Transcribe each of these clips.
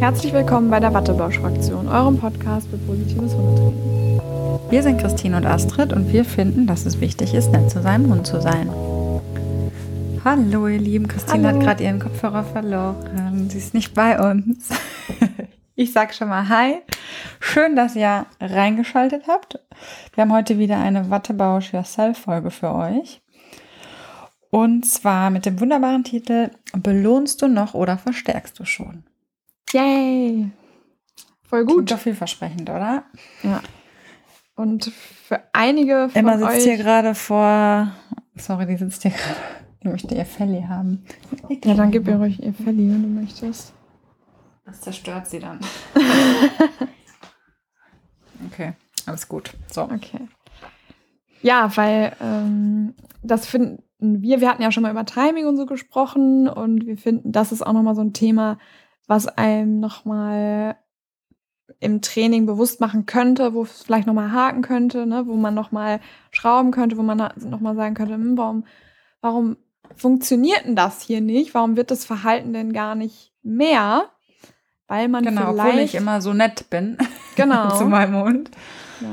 Herzlich willkommen bei der Wattebausch-Fraktion, eurem Podcast für positives Hundetraining. Wir sind Christine und Astrid und wir finden, dass es wichtig ist, nett zu seinem Hund zu sein. Hallo, ihr Lieben. Christine Hallo. hat gerade ihren Kopfhörer verloren. Sie ist nicht bei uns. Ich sag schon mal Hi. Schön, dass ihr reingeschaltet habt. Wir haben heute wieder eine Wattebausch Yourself Folge für euch. Und zwar mit dem wunderbaren Titel Belohnst du noch oder verstärkst du schon? Yay! Voll gut. Klingt doch vielversprechend, oder? Ja. Und für einige von Emma sitzt euch hier gerade vor. Sorry, die sitzt hier gerade. Die möchte ihr Felli haben. Ja, dann gib ihr ruhig ihr Felli, wenn du möchtest. Das zerstört sie dann. okay, alles gut. So. Okay. Ja, weil ähm, das finden wir, wir hatten ja schon mal über Timing und so gesprochen und wir finden, das ist auch nochmal so ein Thema, was einem nochmal im Training bewusst machen könnte, wo es vielleicht nochmal haken könnte, ne, wo man nochmal schrauben könnte, wo man nochmal sagen könnte, hm, warum, warum funktioniert denn das hier nicht? Warum wird das Verhalten denn gar nicht mehr? Weil man genau, vielleicht... obwohl ich immer so nett bin genau. zu meinem Hund. Ja.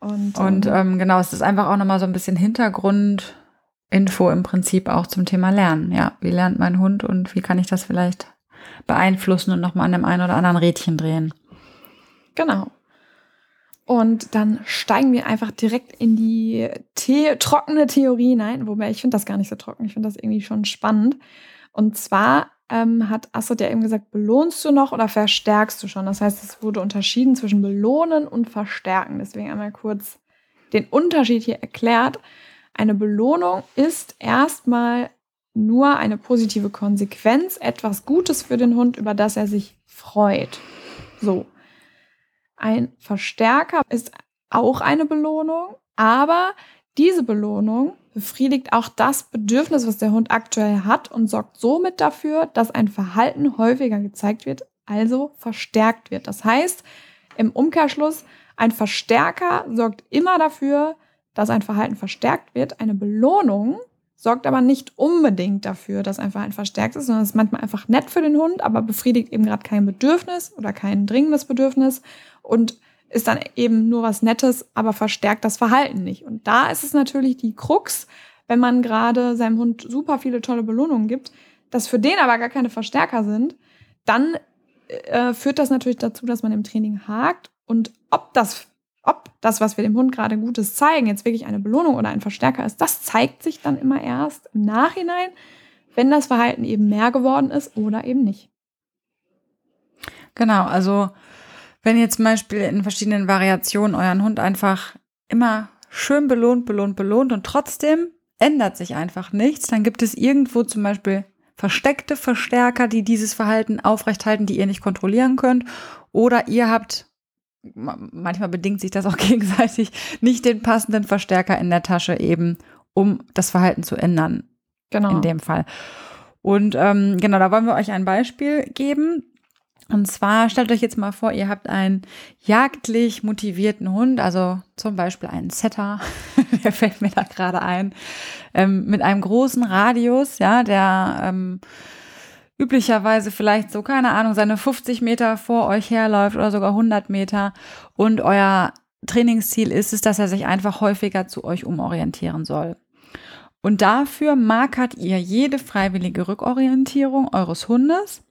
Und, und ähm, ähm, genau, es ist einfach auch nochmal so ein bisschen Hintergrundinfo im Prinzip auch zum Thema Lernen. Ja, wie lernt mein Hund und wie kann ich das vielleicht beeinflussen und nochmal an dem einen oder anderen Rädchen drehen. Genau. Und dann steigen wir einfach direkt in die The trockene Theorie hinein, wobei ich finde das gar nicht so trocken. Ich finde das irgendwie schon spannend. Und zwar ähm, hat Assad ja eben gesagt, belohnst du noch oder verstärkst du schon? Das heißt, es wurde unterschieden zwischen belohnen und verstärken. Deswegen einmal kurz den Unterschied hier erklärt. Eine Belohnung ist erstmal nur eine positive Konsequenz, etwas Gutes für den Hund, über das er sich freut. So. Ein Verstärker ist auch eine Belohnung, aber diese Belohnung befriedigt auch das Bedürfnis, was der Hund aktuell hat und sorgt somit dafür, dass ein Verhalten häufiger gezeigt wird, also verstärkt wird. Das heißt, im Umkehrschluss, ein Verstärker sorgt immer dafür, dass ein Verhalten verstärkt wird. Eine Belohnung sorgt aber nicht unbedingt dafür, dass einfach ein verstärkt ist, sondern es ist manchmal einfach nett für den Hund, aber befriedigt eben gerade kein Bedürfnis oder kein dringendes Bedürfnis und ist dann eben nur was Nettes, aber verstärkt das Verhalten nicht. Und da ist es natürlich die Krux, wenn man gerade seinem Hund super viele tolle Belohnungen gibt, dass für den aber gar keine Verstärker sind, dann äh, führt das natürlich dazu, dass man im Training hakt und ob das ob das, was wir dem Hund gerade Gutes zeigen, jetzt wirklich eine Belohnung oder ein Verstärker ist, das zeigt sich dann immer erst im Nachhinein, wenn das Verhalten eben mehr geworden ist oder eben nicht. Genau, also wenn ihr zum Beispiel in verschiedenen Variationen euren Hund einfach immer schön belohnt, belohnt, belohnt und trotzdem ändert sich einfach nichts, dann gibt es irgendwo zum Beispiel versteckte Verstärker, die dieses Verhalten aufrechthalten, die ihr nicht kontrollieren könnt. Oder ihr habt manchmal bedingt sich das auch gegenseitig, nicht den passenden Verstärker in der Tasche eben, um das Verhalten zu ändern. Genau. In dem Fall. Und ähm, genau, da wollen wir euch ein Beispiel geben. Und zwar stellt euch jetzt mal vor, ihr habt einen jagdlich motivierten Hund, also zum Beispiel einen Setter, der fällt mir da gerade ein, ähm, mit einem großen Radius, ja, der ähm, üblicherweise vielleicht so, keine Ahnung, seine 50 Meter vor euch herläuft oder sogar 100 Meter und euer Trainingsziel ist es, dass er sich einfach häufiger zu euch umorientieren soll. Und dafür markert ihr jede freiwillige Rückorientierung eures Hundes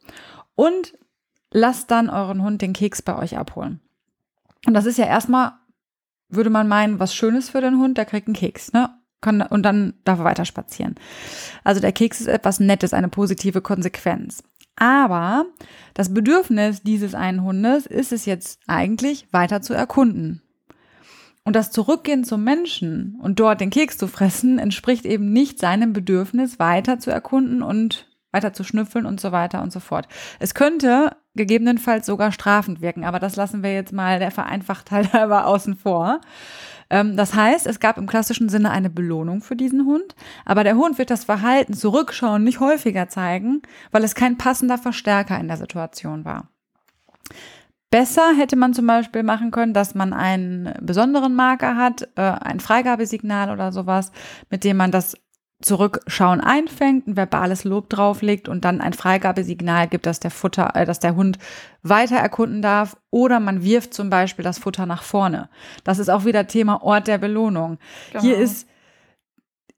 und lasst dann euren Hund den Keks bei euch abholen. Und das ist ja erstmal, würde man meinen, was Schönes für den Hund, der kriegt einen Keks, ne? Kann, und dann darf er weiter spazieren. Also der Keks ist etwas Nettes, eine positive Konsequenz. Aber das Bedürfnis dieses einen Hundes ist es jetzt eigentlich, weiter zu erkunden. Und das Zurückgehen zum Menschen und dort den Keks zu fressen, entspricht eben nicht seinem Bedürfnis, weiter zu erkunden und weiter zu schnüffeln und so weiter und so fort. Es könnte gegebenenfalls sogar strafend wirken, aber das lassen wir jetzt mal der Vereinfachtheit halber außen vor. Ähm, das heißt, es gab im klassischen Sinne eine Belohnung für diesen Hund, aber der Hund wird das Verhalten zurückschauen nicht häufiger zeigen, weil es kein passender Verstärker in der Situation war. Besser hätte man zum Beispiel machen können, dass man einen besonderen Marker hat, äh, ein Freigabesignal oder sowas, mit dem man das Zurückschauen einfängt, ein verbales Lob drauflegt und dann ein Freigabesignal gibt, dass der Futter, äh, dass der Hund weiter erkunden darf. Oder man wirft zum Beispiel das Futter nach vorne. Das ist auch wieder Thema Ort der Belohnung. Genau. Hier ist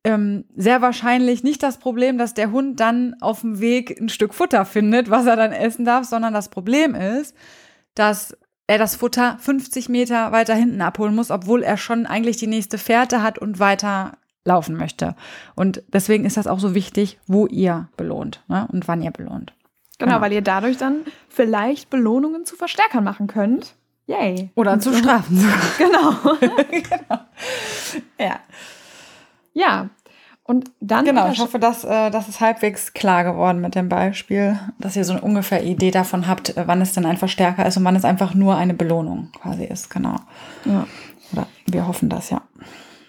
ähm, sehr wahrscheinlich nicht das Problem, dass der Hund dann auf dem Weg ein Stück Futter findet, was er dann essen darf, sondern das Problem ist, dass er das Futter 50 Meter weiter hinten abholen muss, obwohl er schon eigentlich die nächste Fährte hat und weiter laufen möchte. Und deswegen ist das auch so wichtig, wo ihr belohnt ne? und wann ihr belohnt. Genau, genau, weil ihr dadurch dann vielleicht Belohnungen zu Verstärkern machen könnt. Yay. Oder und zu Strafen. Genau. genau. Ja. Ja. Und dann. Genau, ich hoffe, dass äh, das ist halbwegs klar geworden mit dem Beispiel, dass ihr so eine ungefähr Idee davon habt, äh, wann es denn ein Verstärker ist und wann es einfach nur eine Belohnung quasi ist. Genau. Ja. Oder wir hoffen das, ja.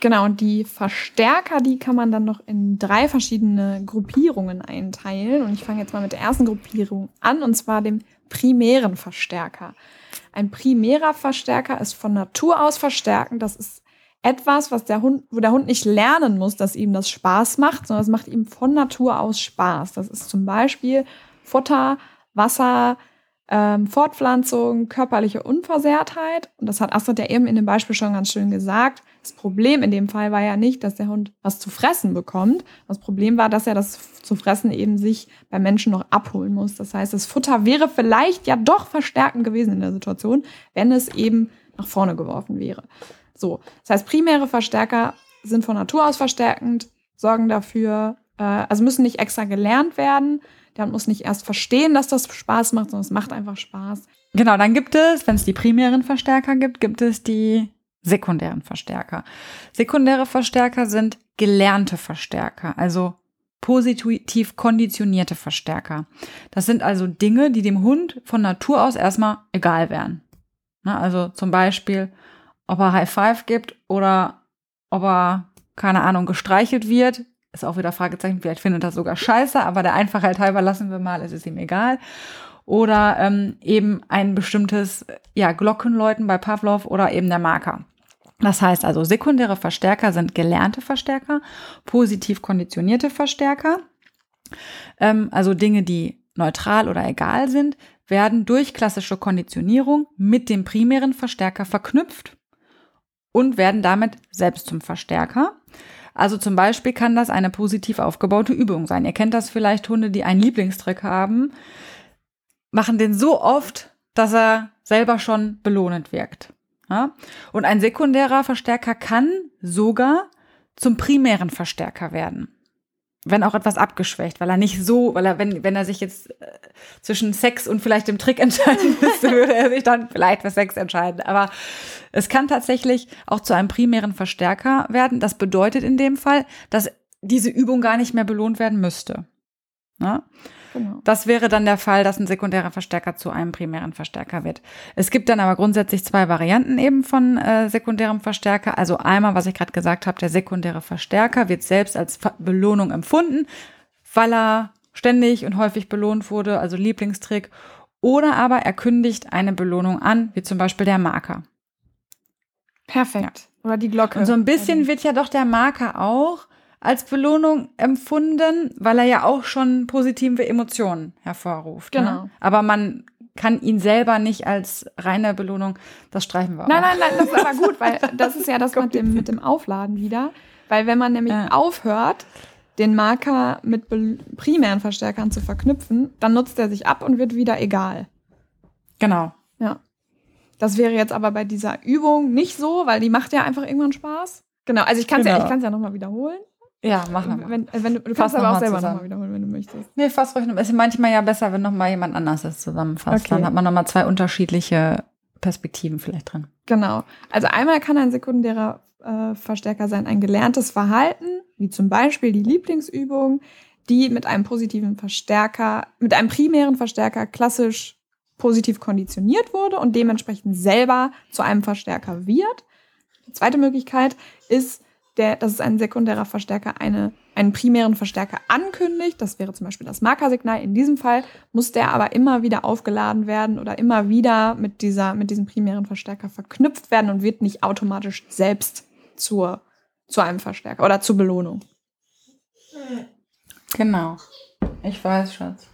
Genau, und die Verstärker, die kann man dann noch in drei verschiedene Gruppierungen einteilen. Und ich fange jetzt mal mit der ersten Gruppierung an, und zwar dem primären Verstärker. Ein primärer Verstärker ist von Natur aus verstärkend. Das ist etwas, was der Hund, wo der Hund nicht lernen muss, dass ihm das Spaß macht, sondern es macht ihm von Natur aus Spaß. Das ist zum Beispiel Futter, Wasser, ähm, Fortpflanzung, körperliche Unversehrtheit. Und das hat Astrid ja eben in dem Beispiel schon ganz schön gesagt. Das Problem in dem Fall war ja nicht, dass der Hund was zu fressen bekommt. Das Problem war, dass er das zu fressen eben sich beim Menschen noch abholen muss. Das heißt, das Futter wäre vielleicht ja doch verstärkend gewesen in der Situation, wenn es eben nach vorne geworfen wäre. So, das heißt, primäre Verstärker sind von Natur aus verstärkend, sorgen dafür, äh, also müssen nicht extra gelernt werden. Der muss nicht erst verstehen, dass das Spaß macht, sondern es macht einfach Spaß. Genau, dann gibt es, wenn es die primären Verstärker gibt, gibt es die sekundären Verstärker. Sekundäre Verstärker sind gelernte Verstärker, also positiv konditionierte Verstärker. Das sind also Dinge, die dem Hund von Natur aus erstmal egal wären. also zum Beispiel ob er High Five gibt oder ob er, keine Ahnung, gestreichelt wird. Ist auch wieder Fragezeichen, vielleicht findet er sogar scheiße, aber der Einfachheit halber lassen wir mal, es ist ihm egal. Oder ähm, eben ein bestimmtes ja, Glockenläuten bei Pavlov oder eben der Marker. Das heißt also, sekundäre Verstärker sind gelernte Verstärker, positiv konditionierte Verstärker, ähm, also Dinge, die neutral oder egal sind, werden durch klassische Konditionierung mit dem primären Verstärker verknüpft und werden damit selbst zum Verstärker. Also zum Beispiel kann das eine positiv aufgebaute Übung sein. Ihr kennt das vielleicht, Hunde, die einen Lieblingstrick haben, machen den so oft, dass er selber schon belohnend wirkt. Ja? Und ein sekundärer Verstärker kann sogar zum primären Verstärker werden wenn auch etwas abgeschwächt, weil er nicht so, weil er, wenn, wenn er sich jetzt äh, zwischen Sex und vielleicht dem Trick entscheiden müsste, würde er sich dann vielleicht für Sex entscheiden. Aber es kann tatsächlich auch zu einem primären Verstärker werden. Das bedeutet in dem Fall, dass diese Übung gar nicht mehr belohnt werden müsste. Ne? Genau. Das wäre dann der Fall, dass ein sekundärer Verstärker zu einem primären Verstärker wird. Es gibt dann aber grundsätzlich zwei Varianten eben von äh, sekundärem Verstärker. Also einmal, was ich gerade gesagt habe, der sekundäre Verstärker wird selbst als Belohnung empfunden, weil er ständig und häufig belohnt wurde, also Lieblingstrick. Oder aber er kündigt eine Belohnung an, wie zum Beispiel der Marker. Perfekt. Oder die Glocke. Und so ein bisschen wird ja doch der Marker auch als Belohnung empfunden, weil er ja auch schon positive Emotionen hervorruft. Ne? Genau. Ne? Aber man kann ihn selber nicht als reine Belohnung, das streichen wir auch. Nein, nein, nein, das ist aber gut, weil das ist ja das mit dem, mit dem Aufladen wieder. Weil wenn man nämlich ja. aufhört, den Marker mit primären Verstärkern zu verknüpfen, dann nutzt er sich ab und wird wieder egal. Genau. Ja. Das wäre jetzt aber bei dieser Übung nicht so, weil die macht ja einfach irgendwann Spaß. Genau, also ich kann es genau. ja, ich ja nochmal wiederholen. Ja, machen wir. Wenn, äh, wenn du, du kannst aber auch selber nochmal wiederholen, wenn du möchtest. Nee, fass ruhig. Es ist manchmal ja besser, wenn nochmal jemand anders das zusammenfasst. Okay. Dann hat man nochmal zwei unterschiedliche Perspektiven vielleicht drin. Genau. Also einmal kann ein sekundärer äh, Verstärker sein ein gelerntes Verhalten, wie zum Beispiel die Lieblingsübung, die mit einem positiven Verstärker, mit einem primären Verstärker klassisch positiv konditioniert wurde und dementsprechend selber zu einem Verstärker wird. Die zweite Möglichkeit ist, der, dass es ein sekundärer Verstärker eine, einen primären Verstärker ankündigt. Das wäre zum Beispiel das Markersignal. In diesem Fall muss der aber immer wieder aufgeladen werden oder immer wieder mit, dieser, mit diesem primären Verstärker verknüpft werden und wird nicht automatisch selbst zur, zu einem Verstärker oder zur Belohnung. Genau. Ich weiß, Schatz.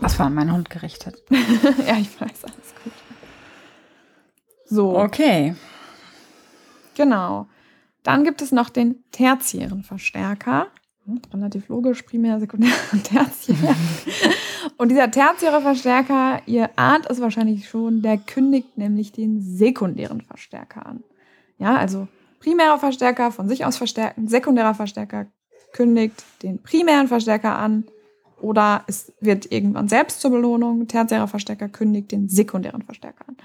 Das war an meinen Hund gerichtet. ja, ich weiß, alles gut. So. Okay. Genau. Dann gibt es noch den tertiären Verstärker. Hm, relativ logisch, primär, sekundär und tertiär. und dieser tertiäre Verstärker, ihr ahnt es wahrscheinlich schon, der kündigt nämlich den sekundären Verstärker an. Ja, also primärer Verstärker von sich aus verstärken, sekundärer Verstärker kündigt den primären Verstärker an oder es wird irgendwann selbst zur Belohnung. Tertiärer Verstärker kündigt den sekundären Verstärker an.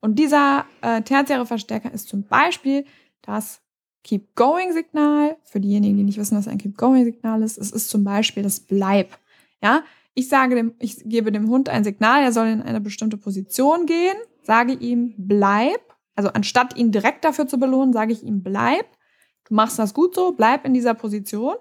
Und dieser äh, tertiäre Verstärker ist zum Beispiel das Keep-Going-Signal. Für diejenigen, die nicht wissen, was ein Keep-Going-Signal ist, es ist zum Beispiel das Bleib. Ja, ich sage dem, ich gebe dem Hund ein Signal, er soll in eine bestimmte Position gehen, sage ihm Bleib. Also anstatt ihn direkt dafür zu belohnen, sage ich ihm Bleib. Du machst das gut so, bleib in dieser Position.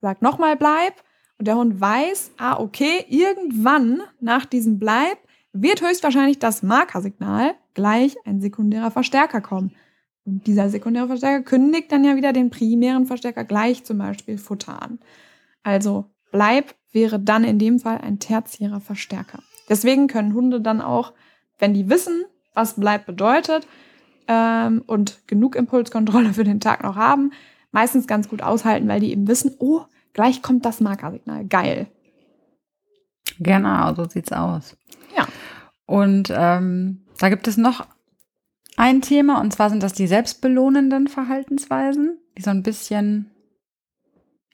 Sag nochmal Bleib. Und der Hund weiß, ah, okay, irgendwann nach diesem Bleib wird höchstwahrscheinlich das Markersignal gleich ein sekundärer Verstärker kommen. Und dieser sekundäre Verstärker kündigt dann ja wieder den primären Verstärker gleich zum Beispiel Futter an. Also Bleib wäre dann in dem Fall ein tertiärer Verstärker. Deswegen können Hunde dann auch, wenn die wissen, was Bleib bedeutet ähm, und genug Impulskontrolle für den Tag noch haben, meistens ganz gut aushalten, weil die eben wissen, oh, gleich kommt das Markersignal. Geil. Genau, so sieht's aus. Ja. Und ähm, da gibt es noch ein Thema, und zwar sind das die selbstbelohnenden Verhaltensweisen, die so ein bisschen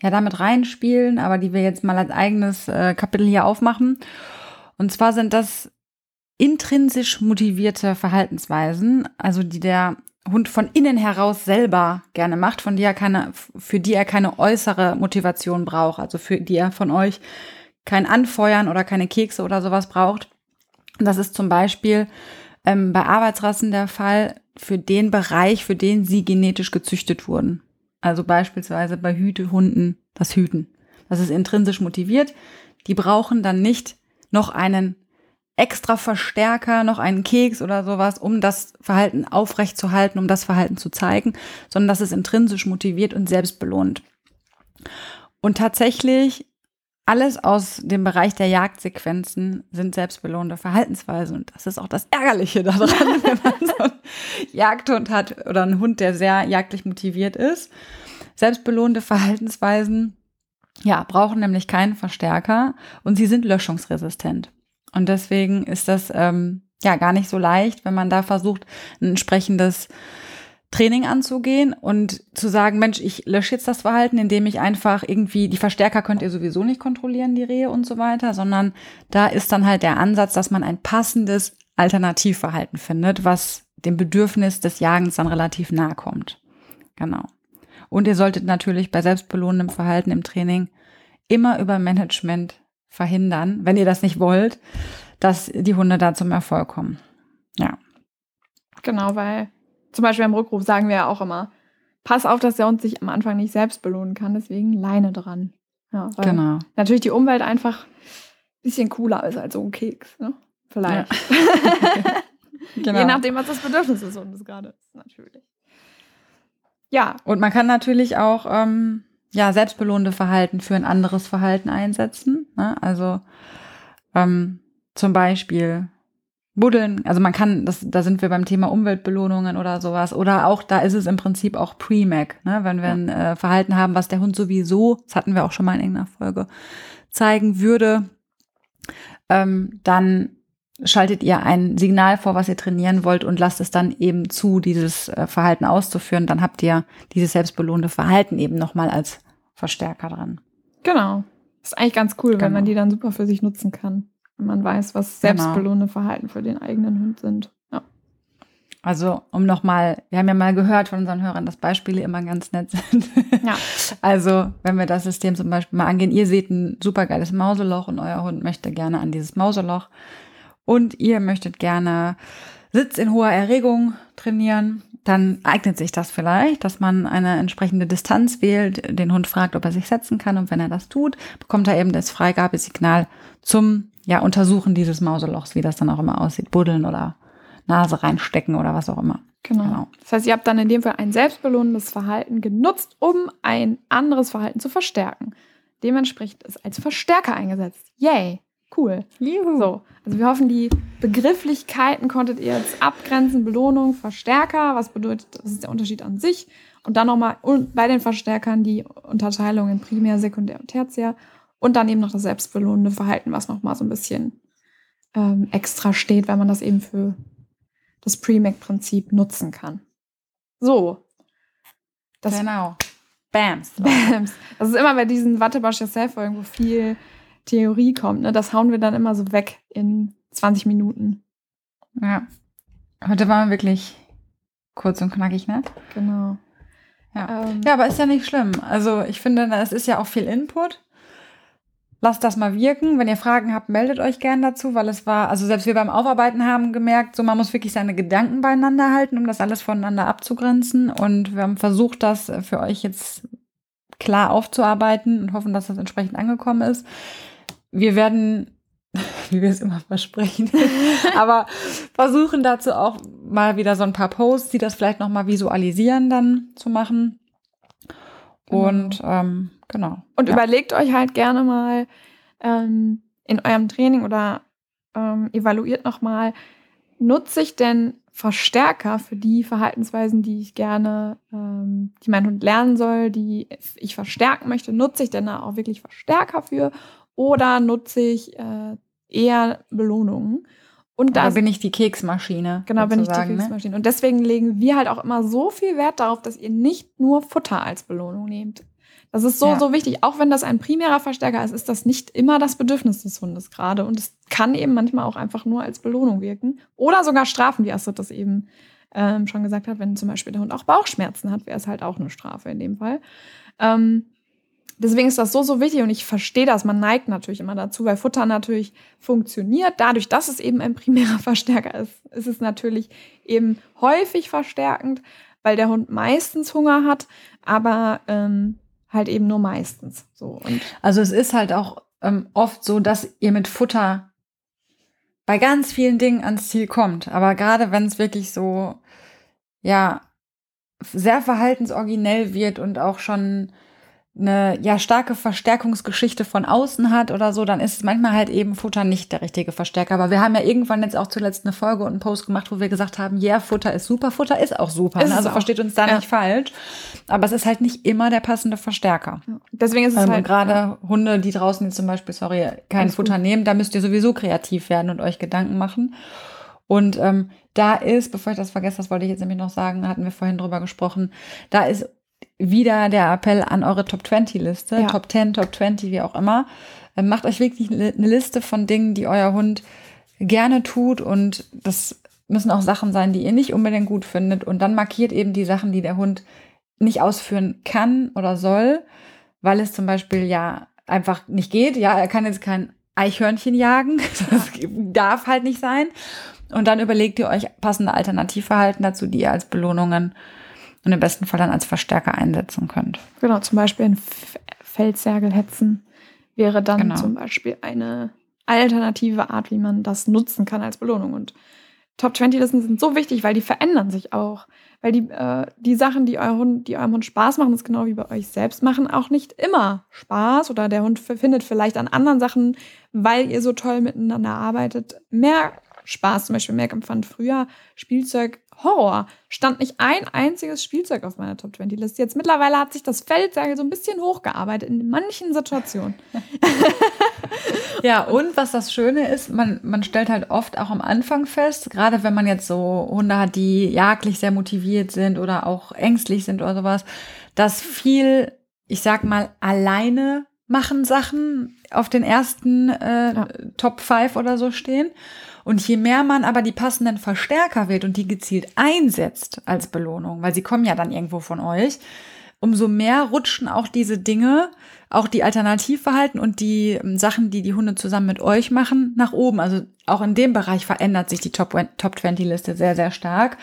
ja damit reinspielen, aber die wir jetzt mal als eigenes äh, Kapitel hier aufmachen. Und zwar sind das intrinsisch motivierte Verhaltensweisen, also die der Hund von innen heraus selber gerne macht, von die er keine, für die er keine äußere Motivation braucht, also für die er von euch kein Anfeuern oder keine Kekse oder sowas braucht. Das ist zum Beispiel ähm, bei Arbeitsrassen der Fall für den Bereich, für den sie genetisch gezüchtet wurden. Also beispielsweise bei Hütehunden das Hüten. Das ist intrinsisch motiviert. Die brauchen dann nicht noch einen extra Verstärker, noch einen Keks oder sowas, um das Verhalten aufrechtzuerhalten, um das Verhalten zu zeigen, sondern das ist intrinsisch motiviert und selbstbelohnt. Und tatsächlich alles aus dem Bereich der Jagdsequenzen sind selbstbelohnende Verhaltensweisen. Und das ist auch das Ärgerliche daran, wenn man so einen Jagdhund hat oder einen Hund, der sehr jagdlich motiviert ist. Selbstbelohnende Verhaltensweisen, ja, brauchen nämlich keinen Verstärker und sie sind löschungsresistent. Und deswegen ist das ähm, ja gar nicht so leicht, wenn man da versucht, ein entsprechendes Training anzugehen und zu sagen, Mensch, ich lösche jetzt das Verhalten, indem ich einfach irgendwie, die Verstärker könnt ihr sowieso nicht kontrollieren, die Rehe und so weiter, sondern da ist dann halt der Ansatz, dass man ein passendes Alternativverhalten findet, was dem Bedürfnis des Jagens dann relativ nahe kommt. Genau. Und ihr solltet natürlich bei selbstbelohnendem Verhalten im Training immer über Management verhindern, wenn ihr das nicht wollt, dass die Hunde da zum Erfolg kommen. Ja. Genau, weil zum Beispiel im Rückruf sagen wir ja auch immer, pass auf, dass der Hund sich am Anfang nicht selbst belohnen kann, deswegen Leine dran. Ja, genau. Natürlich die Umwelt einfach ein bisschen cooler ist als so ein Keks, ne? Vielleicht. Ja. genau. Je nachdem, was das Bedürfnis des Hundes gerade ist, natürlich. Ja. Und man kann natürlich auch ähm, ja, selbstbelohnende Verhalten für ein anderes Verhalten einsetzen. Ne? Also ähm, zum Beispiel Buddeln, also man kann, das, da sind wir beim Thema Umweltbelohnungen oder sowas. Oder auch, da ist es im Prinzip auch Pre-Mac, ne? wenn wir ein äh, Verhalten haben, was der Hund sowieso, das hatten wir auch schon mal in irgendeiner Folge, zeigen würde, ähm, dann schaltet ihr ein Signal vor, was ihr trainieren wollt und lasst es dann eben zu, dieses äh, Verhalten auszuführen. Dann habt ihr dieses selbstbelohnte Verhalten eben nochmal als Verstärker dran. Genau. Das ist eigentlich ganz cool, genau. wenn man die dann super für sich nutzen kann wenn man weiß, was selbstbelohnende genau. Verhalten für den eigenen Hund sind. Ja. Also, um nochmal, wir haben ja mal gehört von unseren Hörern, dass Beispiele immer ganz nett sind. Ja. Also, wenn wir das System zum Beispiel mal angehen, ihr seht ein supergeiles Mauseloch und euer Hund möchte gerne an dieses Mauseloch und ihr möchtet gerne Sitz in hoher Erregung trainieren, dann eignet sich das vielleicht, dass man eine entsprechende Distanz wählt, den Hund fragt, ob er sich setzen kann und wenn er das tut, bekommt er eben das Freigabesignal zum ja, Untersuchen dieses Mauselochs, wie das dann auch immer aussieht, buddeln oder Nase reinstecken oder was auch immer. Genau. Genau. Das heißt, ihr habt dann in dem Fall ein selbstbelohnendes Verhalten genutzt, um ein anderes Verhalten zu verstärken. Dementsprechend ist als Verstärker eingesetzt. Yay, cool. Juhu. So, also wir hoffen, die Begrifflichkeiten konntet ihr jetzt abgrenzen. Belohnung, Verstärker, was bedeutet, was ist der Unterschied an sich? Und dann nochmal bei den Verstärkern die Unterteilung in Primär, Sekundär und Tertiär. Und dann eben noch das selbstbelohnende Verhalten, was nochmal so ein bisschen ähm, extra steht, weil man das eben für das Premac-Prinzip nutzen kann. So. Das genau. Bams. Bams. Das ist immer bei diesen Wattebausch Yourself-Folgen, wo viel Theorie kommt. Ne? Das hauen wir dann immer so weg in 20 Minuten. Ja. Heute waren wir wirklich kurz und knackig, ne? Genau. Ja. Ähm, Ja, aber ist ja nicht schlimm. Also ich finde, es ist ja auch viel Input. Lasst das mal wirken. Wenn ihr Fragen habt, meldet euch gern dazu, weil es war, also selbst wir beim Aufarbeiten haben gemerkt, so man muss wirklich seine Gedanken beieinander halten, um das alles voneinander abzugrenzen. Und wir haben versucht, das für euch jetzt klar aufzuarbeiten und hoffen, dass das entsprechend angekommen ist. Wir werden, wie wir es immer versprechen, aber versuchen dazu auch mal wieder so ein paar Posts, die das vielleicht noch mal visualisieren, dann zu machen. Genau. Und ähm, genau. Und ja. überlegt euch halt gerne mal ähm, in eurem Training oder ähm, evaluiert nochmal, nutze ich denn Verstärker für die Verhaltensweisen, die ich gerne, ähm, die mein Hund lernen soll, die ich verstärken möchte, nutze ich denn da auch wirklich Verstärker für oder nutze ich äh, eher Belohnungen? Und da bin ich die Keksmaschine. Genau, bin ich die ne? Kriegsmaschine. Und deswegen legen wir halt auch immer so viel Wert darauf, dass ihr nicht nur Futter als Belohnung nehmt. Das ist so, Ja. so wichtig. Auch wenn das ein primärer Verstärker ist, ist das nicht immer das Bedürfnis des Hundes gerade. Und es kann eben manchmal auch einfach nur als Belohnung wirken. Oder sogar strafen, wie Astrid das eben ähm, schon gesagt hat. Wenn zum Beispiel der Hund auch Bauchschmerzen hat, wäre es halt auch eine Strafe in dem Fall. Ähm, deswegen ist das so, so wichtig und ich verstehe das. Man neigt natürlich immer dazu, weil Futter natürlich funktioniert. Dadurch, dass es eben ein primärer Verstärker ist, ist es natürlich eben häufig verstärkend, weil der Hund meistens Hunger hat, aber ähm, halt eben nur meistens. So und Also es ist halt auch ähm, oft so, dass ihr mit Futter bei ganz vielen Dingen ans Ziel kommt. Aber gerade wenn es wirklich so, ja, sehr verhaltensoriginell wird und auch schon eine ja starke Verstärkungsgeschichte von außen hat oder so, dann ist manchmal halt eben Futter nicht der richtige Verstärker. Aber wir haben ja irgendwann jetzt auch zuletzt eine Folge und einen Post gemacht, wo wir gesagt haben, ja, Futter ist super, Futter ist auch super. Ist ne? Also auch. versteht uns da Ja. nicht falsch. Aber es ist halt nicht immer der passende Verstärker. deswegen ist es Ähm, halt gerade Hunde, die draußen jetzt zum Beispiel, sorry, kein Futter gut. nehmen, da müsst ihr sowieso kreativ werden und euch Gedanken machen. Und ähm, da ist, bevor ich das vergesse, das wollte ich jetzt nämlich noch sagen, hatten wir vorhin drüber gesprochen, da ist wieder der Appell an eure Top 20 Liste, Ja. Top 10, Top 20, wie auch immer. Ähm, macht euch wirklich eine eine Liste von Dingen, die euer Hund gerne tut und das müssen auch Sachen sein, die ihr nicht unbedingt gut findet und dann markiert eben die Sachen, die der Hund nicht ausführen kann oder soll, weil es zum Beispiel ja einfach nicht geht. Ja, er kann jetzt kein Eichhörnchen jagen. Das darf halt nicht sein. Und dann überlegt ihr euch passende Alternativverhalten dazu, die ihr als Belohnungen und im besten Fall dann als Verstärker einsetzen könnt. Genau, zum Beispiel ein F Feldsergel hetzen wäre dann Genau. zum Beispiel eine alternative Art, wie man das nutzen kann als Belohnung. Und Top 20 Listen sind so wichtig, weil die verändern sich auch. Weil die, äh, die Sachen, die, euer Hund, die eurem Hund Spaß machen, das genau wie bei euch selbst machen, auch nicht immer Spaß. Oder der Hund findet vielleicht an anderen Sachen, weil ihr so toll miteinander arbeitet, mehr Spaß. Zum Beispiel Merck empfand früher Spielzeug Horror. Stand nicht ein einziges Spielzeug auf meiner Top 20 Liste. Jetzt mittlerweile hat sich das Feldseil so ein bisschen hochgearbeitet in manchen Situationen. Ja, und was das Schöne ist, man, man stellt halt oft auch am Anfang fest, gerade wenn man jetzt so Hunde hat, die jagdlich sehr motiviert sind oder auch ängstlich sind oder sowas, dass viel, ich sag mal, alleine machen Sachen auf den ersten äh, Ja. Top 5 oder so stehen. Und je mehr man aber die passenden Verstärker wählt und die gezielt einsetzt als Belohnung, weil sie kommen ja dann irgendwo von euch, umso mehr rutschen auch diese Dinge, auch die Alternativverhalten und die ähm, Sachen, die die Hunde zusammen mit euch machen, nach oben. Also auch in dem Bereich verändert sich die Top, Top 20 Liste sehr, sehr stark,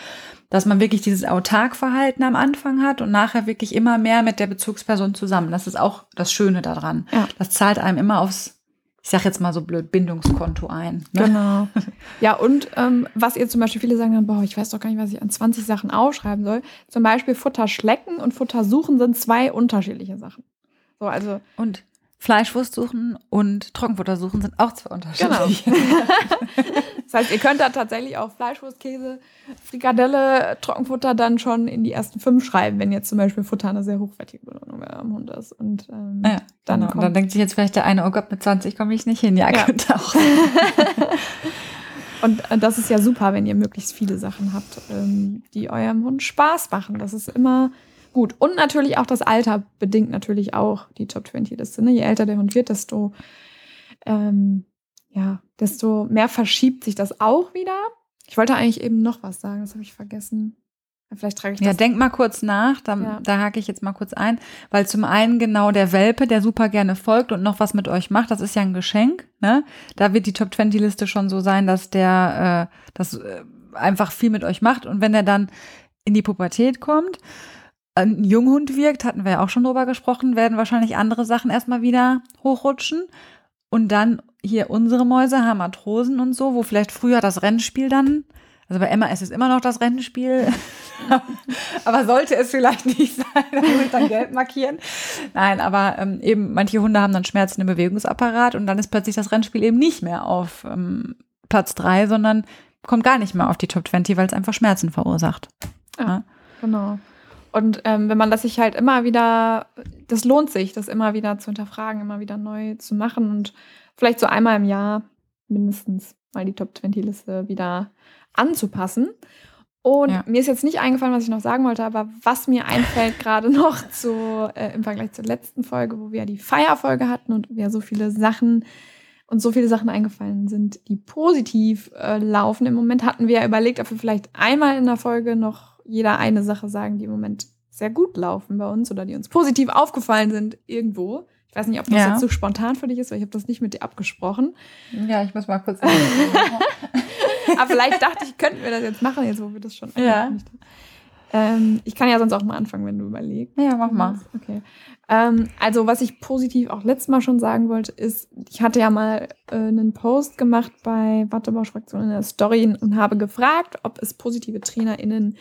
dass man wirklich dieses Autarkverhalten am Anfang hat und nachher wirklich immer mehr mit der Bezugsperson zusammen. Das ist auch das Schöne daran. Ja. Das zahlt einem immer aufs ich sag jetzt mal so blöd, Bindungskonto ein. Ne? Genau. Ja, und ähm, was ihr zum Beispiel, viele sagen dann, boah, ich weiß doch gar nicht, was ich an 20 Sachen aufschreiben soll. Zum Beispiel Futter schlecken und Futter suchen sind zwei unterschiedliche Sachen. So, also. Und Fleischwurst suchen und Trockenfutter suchen sind auch zwei unterschiedliche. Genau. das heißt, ihr könnt da tatsächlich auch Fleischwurst, Käse, Frikadelle, Trockenfutter dann schon in die ersten fünf schreiben, wenn jetzt zum Beispiel Futter eine sehr hochwertige Belohnung am Hund ist. Und ähm, Ja, dann, genau. Und dann denkt sich jetzt vielleicht der eine, oh Gott, mit 20 komme ich nicht hin. Ja, Ja. könnte auch. und äh, das ist ja super, wenn ihr möglichst viele Sachen habt, ähm, die eurem Hund Spaß machen. Das ist immer gut. Und natürlich auch das Alter bedingt natürlich auch die Top 20 Liste. Ne? Je älter der Hund wird, desto ähm, ja, desto mehr verschiebt sich das auch wieder. Ich wollte eigentlich eben noch was sagen, das habe ich vergessen. Vielleicht trage ich Ja, das. denk mal kurz nach, da, Ja. da hake ich jetzt mal kurz ein, weil zum einen genau der Welpe, der super gerne folgt und noch was mit euch macht, das ist ja ein Geschenk, ne? Da wird die Top 20 Liste schon so sein, dass der äh, das äh, einfach viel mit euch macht und wenn er dann in die Pubertät kommt, ein Junghund wirkt, hatten wir ja auch schon drüber gesprochen, werden wahrscheinlich andere Sachen erstmal wieder hochrutschen und dann hier unsere Mäuse haben Matrosen und so, wo vielleicht früher das Rennspiel dann also bei Emma ist es immer noch das Rennspiel. aber sollte es vielleicht nicht sein, dann muss ich dann gelb markieren. Nein, aber ähm, eben manche Hunde haben dann Schmerzen im Bewegungsapparat und dann ist plötzlich das Rennspiel eben nicht mehr auf ähm, Platz drei, sondern kommt gar nicht mehr auf die Top 20, weil es einfach Schmerzen verursacht. Ja, genau. Und ähm, wenn man das sich halt immer wieder, das lohnt sich, das immer wieder zu hinterfragen, immer wieder neu zu machen und vielleicht so einmal im Jahr mindestens mal die Top 20 Liste wieder anzupassen. Und Ja. mir ist jetzt nicht eingefallen, was ich noch sagen wollte, aber was mir einfällt gerade noch zu, äh, im Vergleich zur letzten Folge, wo wir ja die Feierfolge hatten und wir so viele Sachen und so viele Sachen eingefallen sind, die positiv äh, laufen. Im Moment hatten wir ja überlegt, ob wir vielleicht einmal in der Folge noch jeder eine Sache sagen, die im Moment sehr gut laufen bei uns oder die uns positiv aufgefallen sind irgendwo. Ich weiß nicht, ob das Ja. jetzt so spontan für dich ist, weil ich habe das nicht mit dir abgesprochen. Ja, ich muss mal kurz. Aber vielleicht dachte ich, könnten wir das jetzt machen, jetzt wo wir das schon Ja. Ähm, ich kann ja sonst auch mal anfangen, wenn du überlegst. ja, mach mal. Okay. Ähm, also, was ich positiv auch letztes Mal schon sagen wollte, ist, ich hatte ja mal äh, einen Post gemacht bei Wattebausch Fraktion in der Story und habe gefragt, ob es positive TrainerInnen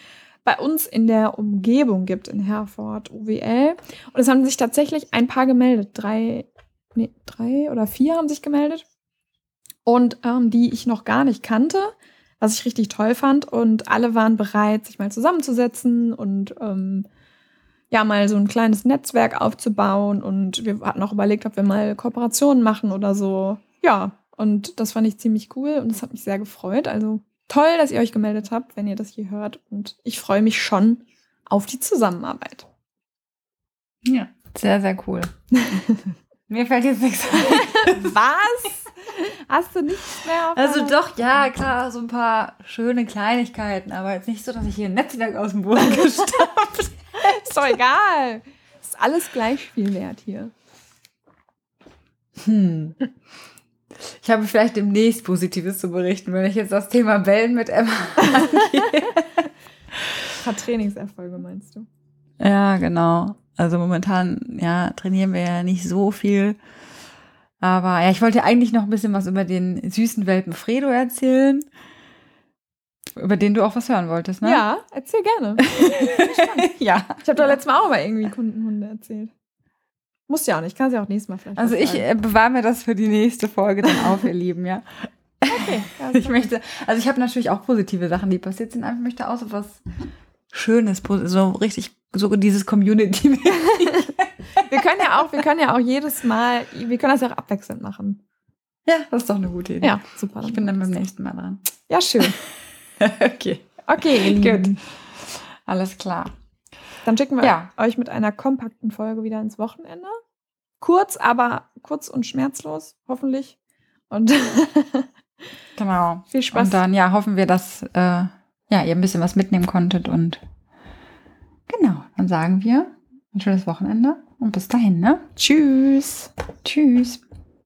bei uns in der Umgebung gibt, in Herford, UWL. Und es haben sich tatsächlich ein paar gemeldet. Drei, nee, drei oder vier haben sich gemeldet. Und ähm, die ich noch gar nicht kannte, was ich richtig toll fand. Und alle waren bereit, sich mal zusammenzusetzen und ähm, ja, mal so ein kleines Netzwerk aufzubauen. Und wir hatten auch überlegt, ob wir mal Kooperationen machen oder so. Ja, und das fand ich ziemlich cool und das hat mich sehr gefreut. Also toll, dass ihr euch gemeldet habt, wenn ihr das hier hört. Und ich freue mich schon auf die Zusammenarbeit. Ja, sehr, sehr cool. Mir fällt jetzt nichts ein. Was? Hast du nichts mehr auf Also doch, ja, klar, so ein paar schöne Kleinigkeiten, aber jetzt nicht so, dass ich hier ein Netzwerk aus dem Boden gestampft Ist doch egal. Ist alles gleich viel wert hier. Hm. Ich habe vielleicht demnächst Positives zu berichten, wenn ich jetzt das Thema Bellen mit Emma angehe. Ein paar Trainingserfolge meinst du? Ja, genau. Also momentan, ja, trainieren wir ja nicht so viel. Aber ja, ich wollte eigentlich noch ein bisschen was über den süßen Welpen Fredo erzählen. Über den du auch was hören wolltest, ne? Ja, erzähl gerne. ja. Ich habe doch letztes Mal auch mal irgendwie Kundenhunde erzählt. Muss ja auch nicht, kann sie auch nächstes Mal vielleicht. Also ich sagen. äh, bewahre mir das für die nächste Folge dann auf, ihr Lieben, ja. okay, ja, Ich möchte, also ich habe natürlich auch positive Sachen, die passiert sind, aber ich möchte auch so was Schönes, so richtig, so dieses Community. wir können ja auch, wir können ja auch jedes Mal, wir können das ja auch abwechselnd machen. ja, das ist doch eine gute Idee. Ja, super. Ich bin dann beim nächsten Mal dran. ja schön. okay. Okay, Lieben. Alles klar. Dann schicken wir Ja. euch mit einer kompakten Folge wieder ins Wochenende. Kurz, aber kurz und schmerzlos, hoffentlich. Und Genau. viel Spaß. Und dann, ja, hoffen wir, dass äh, ja, ihr ein bisschen was mitnehmen konntet und genau, dann sagen wir ein schönes Wochenende und bis dahin, ne? Tschüss. Tschüss.